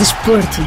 Desporto.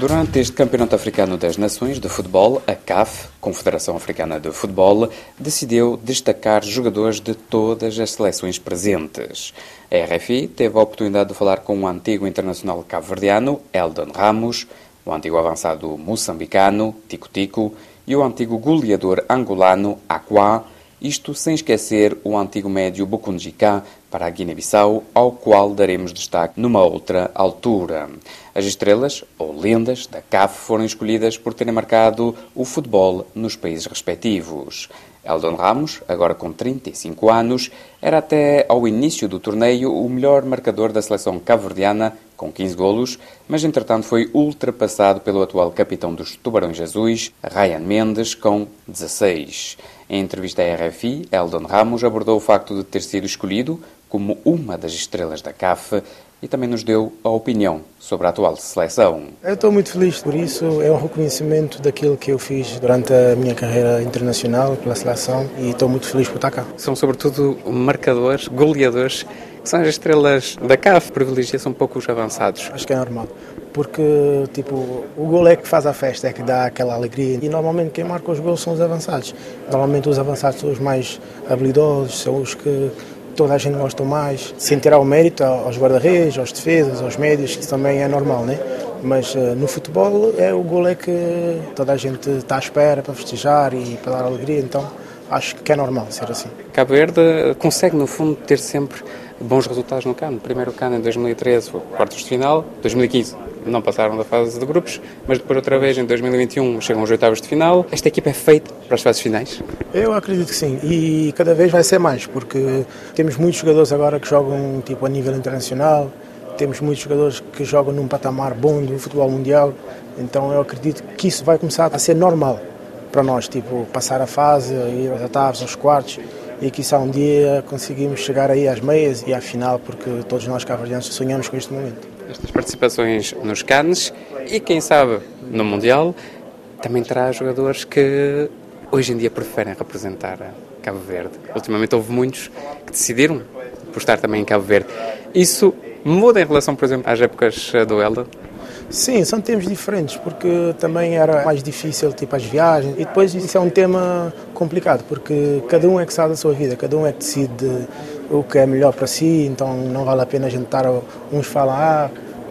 Durante este Campeonato Africano das Nações de Futebol, a CAF, Confederação Africana de Futebol, decidiu destacar jogadores de todas as seleções presentes. A RFI teve a oportunidade de falar com o antigo internacional cabo-verdiano, Eldon Ramos, o antigo avançado moçambicano, Tico Tico, e o antigo goleador angolano, Aquá, isto sem esquecer o antigo médio Bukunjika para a Guiné-Bissau, ao qual daremos destaque numa outra altura. As estrelas, ou lendas, da CAF foram escolhidas por terem marcado o futebol nos países respectivos. Eldon Ramos, agora com 35 anos, era até ao início do torneio o melhor marcador da seleção cabo-verdiana, com 15 golos, mas entretanto foi ultrapassado pelo atual capitão dos Tubarões Azuis, Ryan Mendes, com 16. Em entrevista à RFI, Eldon Ramos abordou o facto de ter sido escolhido como uma das estrelas da CAF e também nos deu a opinião sobre a atual seleção. Eu estou muito feliz por isso, é um reconhecimento daquilo que eu fiz durante a minha carreira internacional pela seleção e estou muito feliz por estar cá. São sobretudo marcadores, goleadores, são as estrelas da CAF, privilegiam um pouco os avançados. Acho que é normal, porque tipo, o gol é que faz a festa, é que dá aquela alegria e normalmente quem marca os gols são os avançados. Normalmente os avançados são os mais habilidosos, são os que toda a gente gosta mais, sem tirar o mérito aos guarda-redes, aos defesas, aos médios, que também é normal, né? Mas uh, no futebol é o gol é que toda a gente está à espera para festejar e para dar alegria, então acho que é normal ser assim. Cabo Verde consegue, no fundo, ter sempre bons resultados no CAN. Primeiro CAN em 2013 foi quartos de final, 2015 não passaram da fase de grupos, mas depois outra vez em 2021 chegam aos oitavos de final. Esta equipa é feita para as fases finais? Eu acredito que sim, e cada vez vai ser mais, porque temos muitos jogadores agora que jogam tipo a nível internacional, temos muitos jogadores que jogam num patamar bom do futebol mundial, então eu acredito que isso vai começar a ser normal para nós, tipo passar a fase, ir aos oitavos, aos quartos, e que um dia conseguimos chegar aí às meias e à final, porque todos nós cabo sonhamos com este momento. Estas participações nos Cannes e, quem sabe, no Mundial, também terá jogadores que hoje em dia preferem representar Cabo Verde. Ultimamente houve muitos que decidiram por estar também em Cabo Verde. Isso muda em relação, por exemplo, às épocas do Elda? Sim, são tempos diferentes, porque também era mais difícil, tipo as viagens. E depois isso é um tema complicado, porque cada um é que sabe da sua vida, cada um é que decide o que é melhor para si, então não vale a pena a gente estar, uns falam, ah,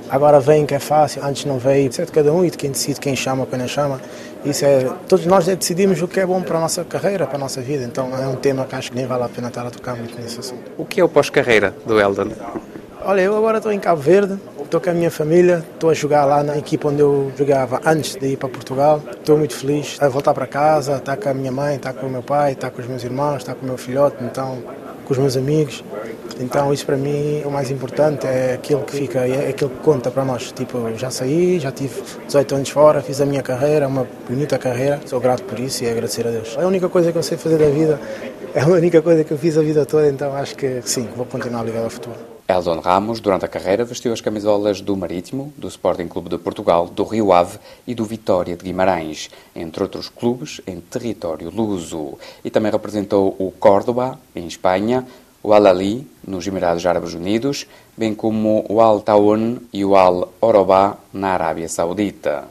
agora vem que é fácil, antes não veio. De cada um e de quem decide, quem chama, quem não chama. Isso é, todos nós decidimos o que é bom para a nossa carreira, para a nossa vida, então é um tema que acho que nem vale a pena estar a tocar muito nesse assunto. O que é o pós-carreira do Eldon? Olha, eu agora estou em Cabo Verde, estou com a minha família, estou a jogar lá na equipa onde eu jogava antes de ir para Portugal. Estou muito feliz a voltar para casa, estar com a minha mãe, estar com o meu pai, estar com os meus irmãos, estar com o meu filhote, então com os meus amigos. Então isso para mim o mais importante é aquilo que fica, é aquilo que conta para nós. Tipo, já saí, já tive 18 anos fora, fiz a minha carreira, uma bonita carreira. Sou grato por isso e agradecer a Deus. É a única coisa que eu sei fazer da vida, é a única coisa que eu fiz a vida toda, então acho que sim, vou continuar ligado ao futuro. Eldon Ramos, durante a carreira, vestiu as camisolas do Marítimo, do Sporting Clube de Portugal, do Rio Ave e do Vitória de Guimarães, entre outros clubes em território luso. E também representou o Córdoba, em Espanha, o Al-Ali, nos Emirados Árabes Unidos, bem como o Al-Taun e o Al-Orobá, na Arábia Saudita.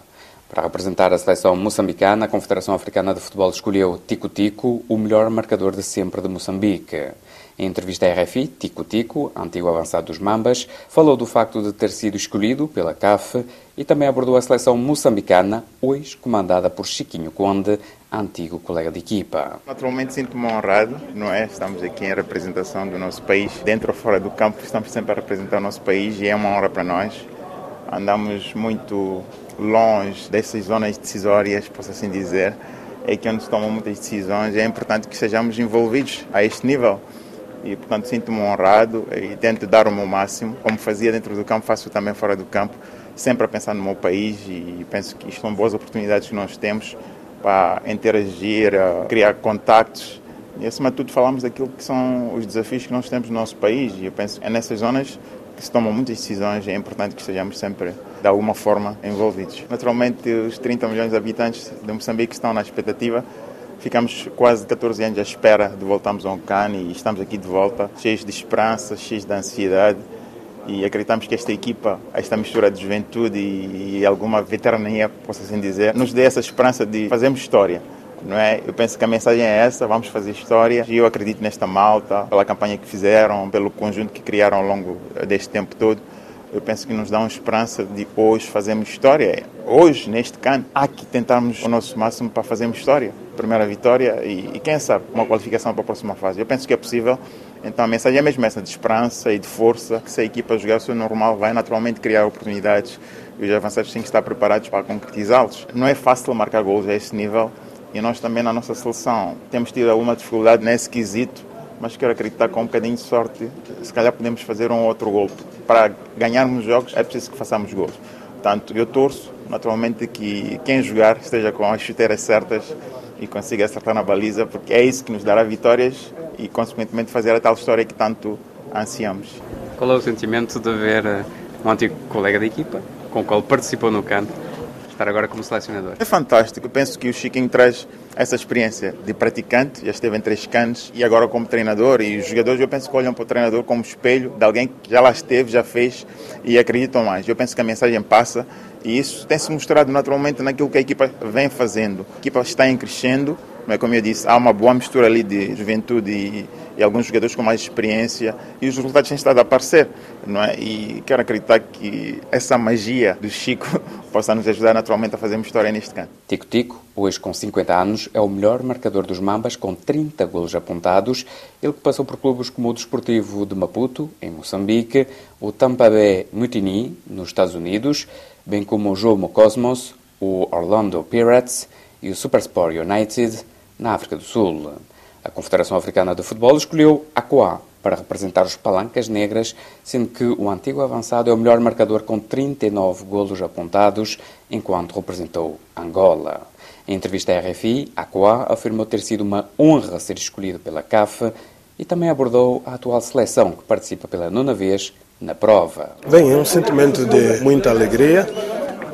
Para representar a seleção moçambicana, a Confederação Africana de Futebol escolheu Tico Tico, o melhor marcador de sempre de Moçambique. Em entrevista à RFI, Tico Tico, antigo avançado dos Mambas, falou do facto de ter sido escolhido pela CAF e também abordou a seleção moçambicana, hoje comandada por Chiquinho Conde, antigo colega de equipa. Naturalmente sinto-me honrado, não é? Estamos aqui em representação do nosso país, dentro ou fora do campo, estamos sempre a representar o nosso país e é uma honra para nós. Andamos muito longe dessas zonas decisórias, posso assim dizer, é que onde se tomam muitas decisões, é importante que sejamos envolvidos a este nível e portanto sinto-me honrado e tento dar o meu máximo, como fazia dentro do campo, faço também fora do campo, sempre a pensar no meu país e penso que isto são boas oportunidades que nós temos para interagir, criar contactos. E acima de tudo falamos daquilo que são os desafios que nós temos no nosso país. E eu penso que é nessas zonas que se tomam muitas decisões é importante que estejamos sempre de alguma forma envolvidos. Naturalmente os 30 milhões de habitantes de Moçambique estão na expectativa Ficamos quase 14 anos à espera de voltarmos a um CAN e estamos aqui de volta, cheios de esperança, cheios de ansiedade e acreditamos que esta equipa, esta mistura de juventude e, alguma veterania, posso assim dizer, nos dê essa esperança de fazermos história. Não é? Eu penso que a mensagem é essa, vamos fazer história. E eu acredito nesta malta, pela campanha que fizeram, pelo conjunto que criaram ao longo deste tempo todo. Eu penso que nos dá uma esperança de hoje fazermos história. Hoje, neste canto, há que tentarmos o nosso máximo para fazermos história. Primeira vitória e, e quem sabe, uma qualificação para a próxima fase. Eu penso que é possível então a mensagem é mesmo essa de esperança e de força, que se a equipa jogar o seu normal vai naturalmente criar oportunidades e os avançados têm que estar preparados para concretizá-los. Não é fácil marcar gols a esse nível e nós também na nossa seleção temos tido alguma dificuldade nesse quesito, mas quero acreditar que com um bocadinho de sorte, se calhar podemos fazer um outro gol. Para ganharmos jogos é preciso que façamos gols. Portanto, eu torço naturalmente que quem jogar esteja com as chuteiras certas e consiga acertar na baliza, porque é isso que nos dará vitórias e, consequentemente, fazer a tal história que tanto ansiamos. Qual é o sentimento de ver eh, um antigo colega da equipa, com o qual participou no canto, estar agora como selecionador? É fantástico. Eu penso que o Chiquinho traz essa experiência de praticante, já esteve em três canos e agora como treinador. E os jogadores, eu penso que olham para o treinador como espelho de alguém que já lá esteve, já fez e acreditam mais. Eu penso que a mensagem passa e isso tem se mostrado naturalmente naquilo que a equipa vem fazendo. A equipa está em crescendo mas como eu disse, há uma boa mistura ali de juventude e, e, alguns jogadores com mais experiência e os resultados têm estado a aparecer, não é? E quero acreditar que essa magia do Chico possa nos ajudar naturalmente a fazermos história neste canto. Tico Tico, hoje com 50 anos, é o melhor marcador dos Mambas com 30 golos apontados. Ele que passou por clubes como o Desportivo de Maputo, em Moçambique, o Tampa Bay Mutiny, nos Estados Unidos, bem como o Jomo Cosmos, o Orlando Pirates e o Supersport United, na África do Sul. A Confederação Africana de Futebol escolheu Aquá para representar os Palancas Negras, sendo que o antigo avançado é o melhor marcador com 39 golos apontados, enquanto representou Angola. Em entrevista à RFI, Aquá afirmou ter sido uma honra ser escolhido pela CAF e também abordou a atual seleção, que participa pela nona vez na prova. Bem, é um sentimento de muita alegria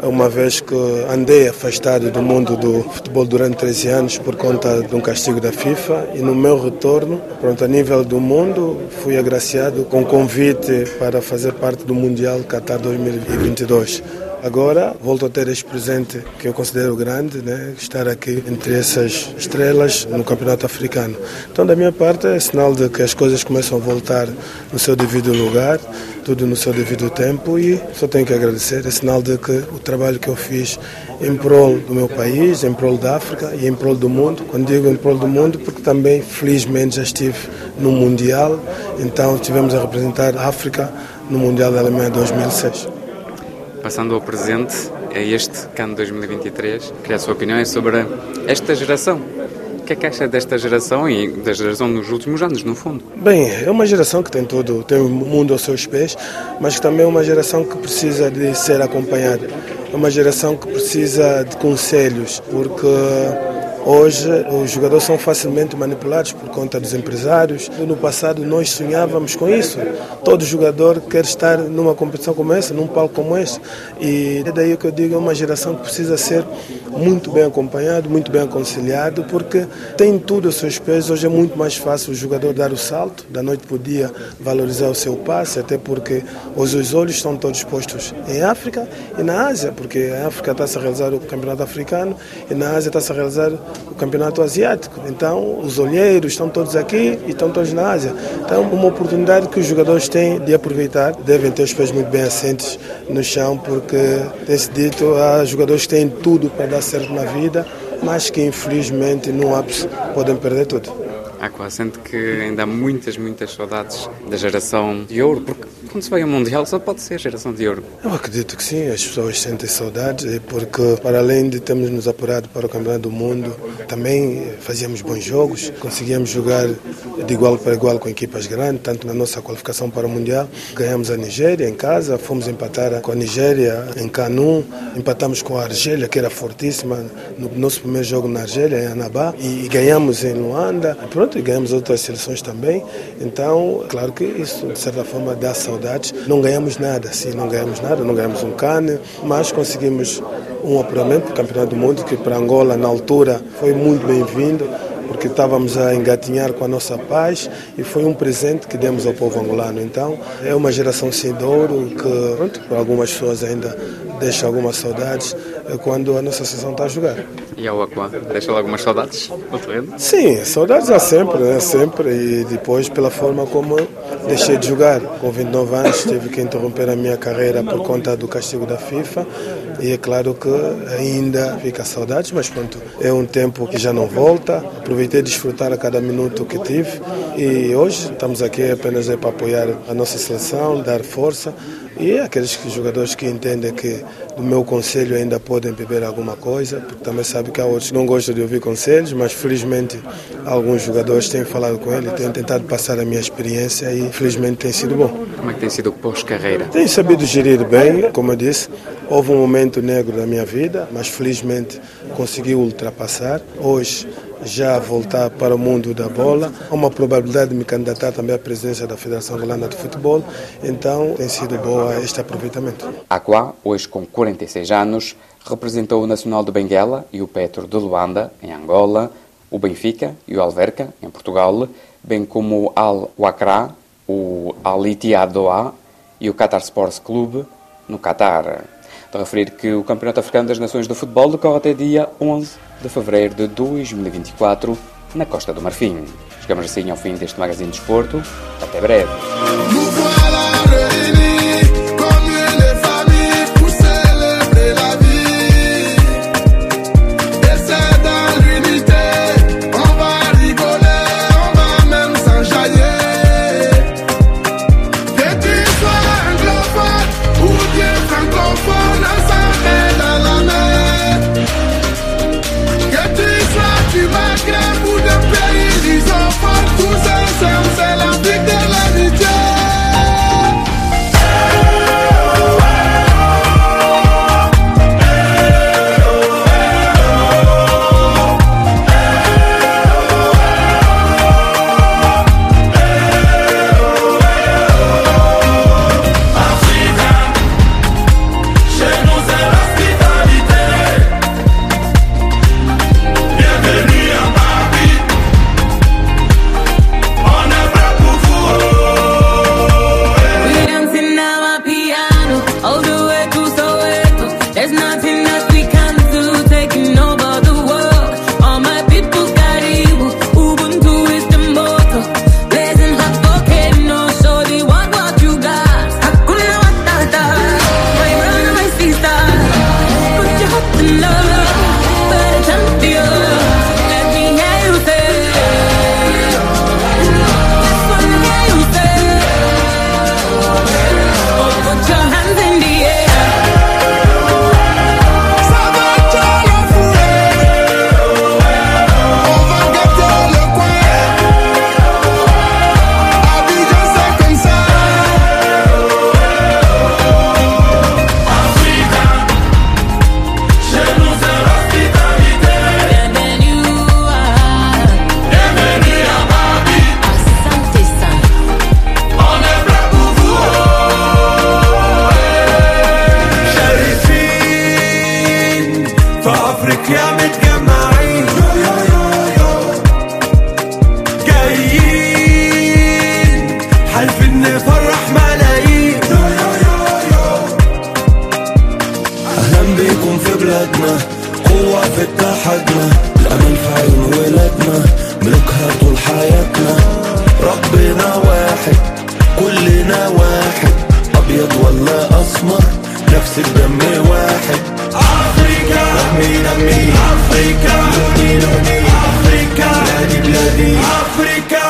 uma vez que andei afastado do mundo do futebol durante 13 anos por conta de um castigo da FIFA e no meu retorno, pronto, a nível do mundo, fui agraciado com convite para fazer parte do Mundial Qatar 2022. Agora volto a ter este presente que eu considero grande, né? estar aqui entre essas estrelas no Campeonato Africano. Então, da minha parte, é sinal de que as coisas começam a voltar no seu devido lugar, tudo no seu devido tempo e só tenho que agradecer. É sinal de que o trabalho que eu fiz em prol do meu país, em prol da África e em prol do mundo, quando digo em prol do mundo, porque também felizmente já estive no Mundial, então estivemos a representar a África no Mundial da Alemanha 2006. Passando ao presente, é este CAN 2023. Queria a sua opinião sobre esta geração. Que é que acha desta geração e da geração nos últimos anos, no fundo? Bem, é uma geração que tem tudo, tem o mundo aos seus pés, mas também é uma geração que precisa de ser acompanhada. É uma geração que precisa de conselhos, porque Hoje, os jogadores são facilmente manipulados por conta dos empresários. No passado, nós sonhávamos com isso. Todo jogador quer estar numa competição como essa, num palco como esse. E é daí que eu digo, é uma geração que precisa ser muito bem acompanhado, muito bem aconselhado, porque tem tudo aos seus pés. Hoje é muito mais fácil o jogador dar o salto, da noite para o dia valorizar o seu passe, até porque hoje os olhos estão todos postos em África e na Ásia, porque a África está-se a realizar o campeonato africano e na Ásia está-se a realizar o campeonato asiático. Então, os olheiros estão todos aqui e estão todos na Ásia. Então, uma oportunidade que os jogadores têm de aproveitar. Devem ter os pés muito bem assentes no chão, porque, tem-se dito, há jogadores que têm tudo para dar certo na vida, mas que, infelizmente, no ápice podem perder tudo. Há quase sente que ainda há muitas, muitas saudades da geração de ouro, porque quando se vai ao Mundial só pode ser a geração de ouro. Eu acredito que sim, as pessoas sentem saudades, porque para além de termos nos apurado para o Campeonato do Mundo, também fazíamos bons jogos, conseguíamos jogar de igual para igual com equipas grandes, tanto na nossa qualificação para o Mundial. Ganhamos a Nigéria em casa, fomos empatar com a Nigéria em Canu, empatamos com a Argélia, que era fortíssima, no nosso primeiro jogo na Argélia, em Anabá, e ganhamos em Luanda. Pronto, e ganhamos outras seleções também. Então, claro que isso, de certa forma, dá saudade Não ganhamos nada, sim, não ganhamos nada, não ganhamos um cane, mas conseguimos um apuramento para o Campeonato do Mundo, que para Angola, na altura, foi muito bem-vindo porque estávamos a engatinhar com a nossa paz e foi um presente que demos ao povo angolano. Então, é uma geração sem douro que, pronto, para algumas pessoas ainda deixa algumas saudades quando a nossa seleção está a jogar. E ao Aqua, deixa algumas saudades Sim, saudades há sempre, né? sempre. E depois pela forma como deixei de jogar. Com 29 anos tive que interromper a minha carreira por conta do castigo da FIFA e é claro que ainda fica saudades, mas pronto, é um tempo que já não volta. Aproveitei de desfrutar a cada minuto que tive e hoje estamos aqui apenas para apoiar a nossa seleção, dar força e aqueles jogadores que entendem que do meu conselho ainda podem beber alguma coisa, porque também sabe que há outros que não gostam de ouvir conselhos, mas felizmente alguns jogadores têm falado com ele, têm tentado passar a minha experiência e felizmente tem sido bom. Como é que tem sido o pós-carreira? Tenho sabido gerir bem, como eu disse, houve um momento negro da minha vida, mas felizmente consegui ultrapassar. Hoje já voltar para o mundo da bola. Há uma probabilidade de me candidatar também à presidência da Federação Angolana de Futebol, então tem sido boa este aproveitamento. Aquá, hoje com 46 anos, representou o Nacional de Benguela e o Petro de Luanda, em Angola, o Benfica e o Alverca, em Portugal, bem como o Al-Wakra, o Al-Ittihad e o Qatar Sports Clube, no Qatar. De referir que o Campeonato Africano das Nações de Futebol decorre até dia 11 de fevereiro de 2024 na Costa do Marfim. Chegamos assim ao fim deste Magazine de Esporto. Até breve. ولا أسمر نفس الدم واحد. أفريكا. نمي نمي أفريكا. لوني لوني. أفريكا. بلادي بلادي. أفريكا.